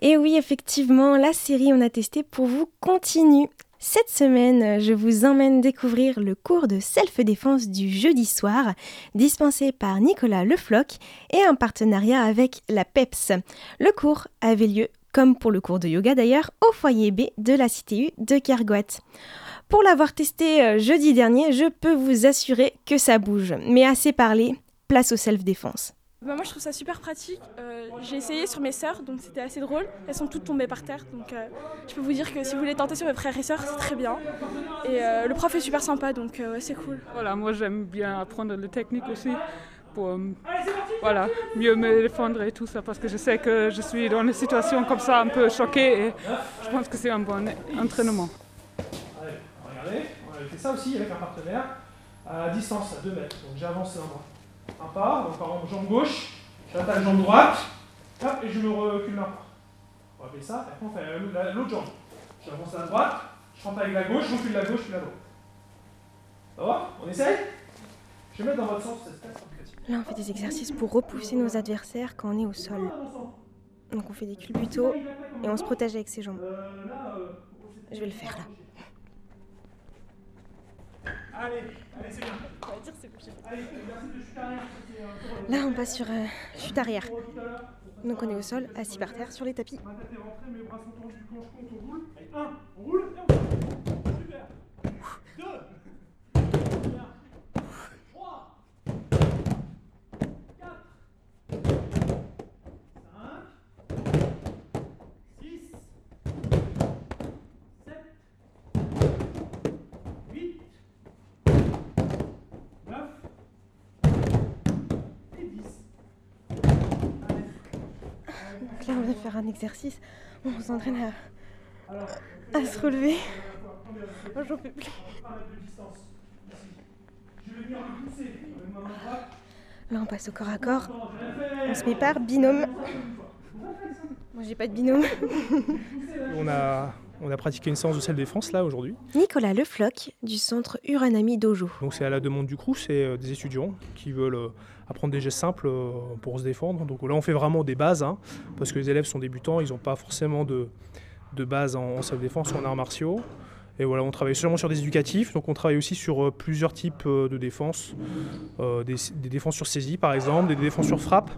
Et oui, effectivement, la série On a testé pour vous continue. Cette semaine, je vous emmène découvrir le cours de self-défense du jeudi soir, dispensé par Nicolas Lefloc et en partenariat avec la PEPS. Le cours avait lieu, comme pour le cours de yoga d'ailleurs, au foyer B de la CTU de Kergoat. Pour l'avoir testé euh, jeudi dernier, je peux vous assurer que ça bouge. Mais assez parlé, place au self-défense. Bah, moi je trouve ça super pratique. Euh, j'ai essayé sur mes sœurs, donc c'était assez drôle. Elles sont toutes tombées par terre, donc euh, je peux vous dire que si vous voulez tenter sur mes frères et sœurs, c'est très bien. Et euh, le prof est super sympa, donc ouais, c'est cool. Voilà, moi j'aime bien apprendre les techniques aussi pour voilà, mieux me défendre et tout ça, parce que je sais que je suis dans une situation comme ça un peu choquée et je pense que c'est un bon entraînement. Allez, regardez, on avait fait ça aussi avec un partenaire à distance, à 2 mètres. Donc j'ai avancé un bras un pas, donc par exemple jambe gauche, j'attaque jambe droite, hop, et je me recule pas. On va appeler ça, et après on fait l'autre jambe. J'avance à droite, je rentre avec la gauche, je recule la gauche, puis la droite. Ça va? On essaye? Je vais mettre dans votre sens Là, on fait des exercices pour repousser nos adversaires quand on est au sol. Donc on fait des culbutos et on se protège avec ses jambes. Je vais le faire là. Allez, allez, c'est bien. On va dire c'est Allez, merci de chute arrière. Euh, Là, on passe sur euh, chute arrière. Donc, on est au sol, assis par terre, sur les tapis. Ma tête est rentrée, mes bras sont tendus, planche compte, on roule. 1, on roule et on Super 2 On va faire un exercice. On s'entraîne à, à se relever. J'en peux plus. Là, on passe au corps à corps. On se met par binôme. Moi, j'ai pas de binôme. On a, on a pratiqué une séance de self-défense là aujourd'hui. Nicolas Lefloc du centre Uranami Dojo. Donc c'est à la demande du crew, c'est euh, des étudiants qui veulent euh, apprendre des gestes simples euh, pour se défendre. Donc là on fait vraiment des bases, hein, parce que les élèves sont débutants, ils n'ont pas forcément de, de base en, en self-défense ou en arts martiaux. Et voilà, on travaille seulement sur des éducatifs, donc on travaille aussi sur euh, plusieurs types euh, de défenses, Euh, des, défenses sur saisie par exemple, des défenses sur frappe.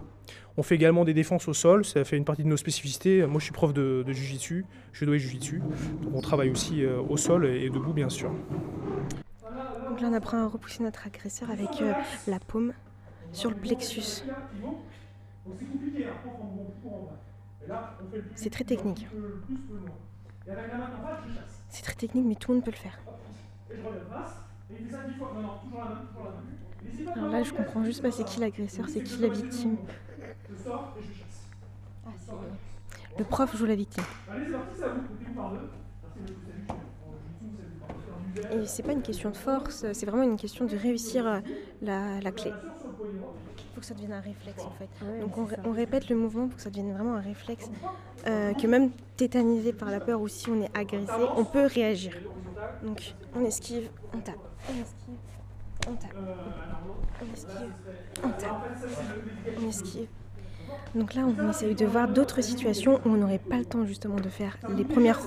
On fait également des défenses au sol, ça fait une partie de nos spécificités. Moi je suis prof de, de Jiu-Jitsu, judo et Jiu-Jitsu, donc on travaille aussi au sol et, debout bien sûr. Donc là, on apprend à repousser notre agresseur avec la paume sur le plexus. C'est très technique. C'est très technique, mais tout le monde peut le faire. Alors là, je comprends juste pas c'est qui l'agresseur, c'est qui la victime. Ah, le prof joue la victime. Et c'est pas une question de force, c'est vraiment une question de réussir euh, la, la clé. Il faut que ça devienne un réflexe en fait. Donc on, ré- on répète le mouvement pour que ça devienne vraiment un réflexe. euh, que même tétanisé par la peur ou si on est agressé, on peut réagir. Donc on esquive, on tape, on esquive, on tape, on esquive, on tape, on esquive. Donc là, on essaye de voir d'autres situations où on n'aurait pas le temps justement de faire les premières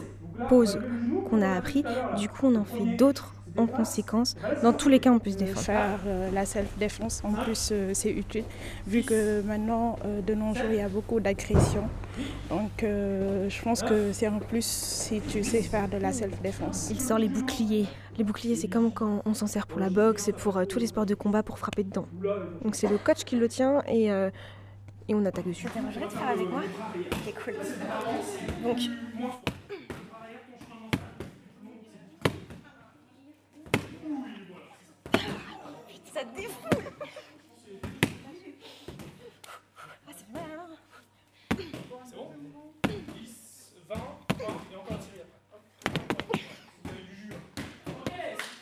pauses qu'on a appris. Du coup, on en fait d'autres en conséquence. Dans tous les cas, on peut se défendre. Faire euh, la self-défense, en plus, euh, c'est utile, vu que maintenant, euh, de nos jours, il y a beaucoup d'agressions. Donc, euh, je pense que c'est en plus si tu sais faire de la self-défense. Il sort les boucliers. Les boucliers, c'est comme quand on s'en sert pour la boxe et pour euh, tous les sports de combat pour frapper dedans. Donc c'est le coach qui le tient et, euh, et on attaque dessus. Te faire avec moi Ok, cool. Donc. Ça défoule Ah, mal main. C'est bon 10, 20, 30 et encore un tiré après. Vous avez du jus. Ok,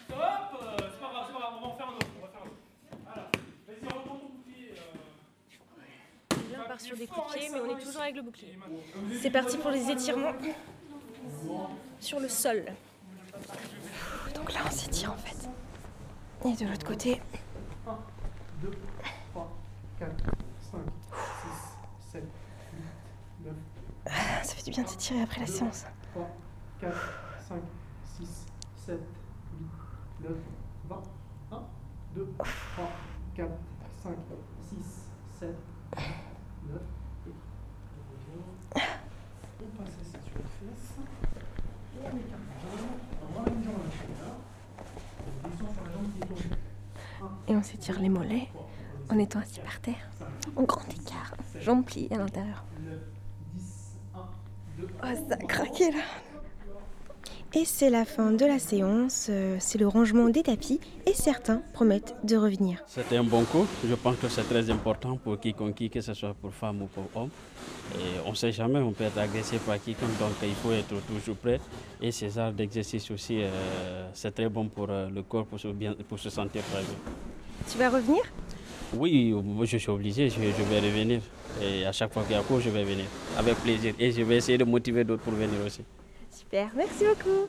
stop euh, C'est pas grave, c'est pas grave, on va en faire un autre. On va faire un autre. Voilà. Vas-y, retourne ton bouclier. euh. Là, on part sur des coups de pied, mais on est toujours avec le bouclier. C'est parti pour les étirements sur le sol. Donc là, on s'étire en fait. Et de l'autre côté, 2, 3, 4, 5, 6, 7, 8, 9. ça fait du bien de s'étirer après la séance. 3, 4, 5, 6, 7, 8, 9, 20. 1, 2, 3, 4, 5, 6, 7, 8, 9 et on passe assis sur les fesses. On écarte la jambe. On ramène une jambe à l'intérieur. On descend sur la jambe qui est tombée. Et on s'étire les mollets en étant assis par terre. En grand écart, jambes pliées à l'intérieur. 9, 10, 1, 2, Oh, ça a craqué là Et c'est la fin de la séance, euh, c'est le rangement des tapis et certains promettent de revenir. C'était un bon cours. Je pense que c'est très important pour quiconque, que ce soit pour femme ou pour homme. Et on ne sait jamais, on peut être agressé par quiconque, donc il faut être toujours prêt. Et ces genres d'exercice aussi, euh, c'est très bon pour euh, le corps, pour se, bien, pour se sentir très bien. Tu vas revenir? Oui, moi, je suis obligé, je, je vais revenir. Et à chaque fois qu'il y a cours, je vais venir avec plaisir. Et je vais essayer de motiver d'autres pour venir aussi. Super, merci beaucoup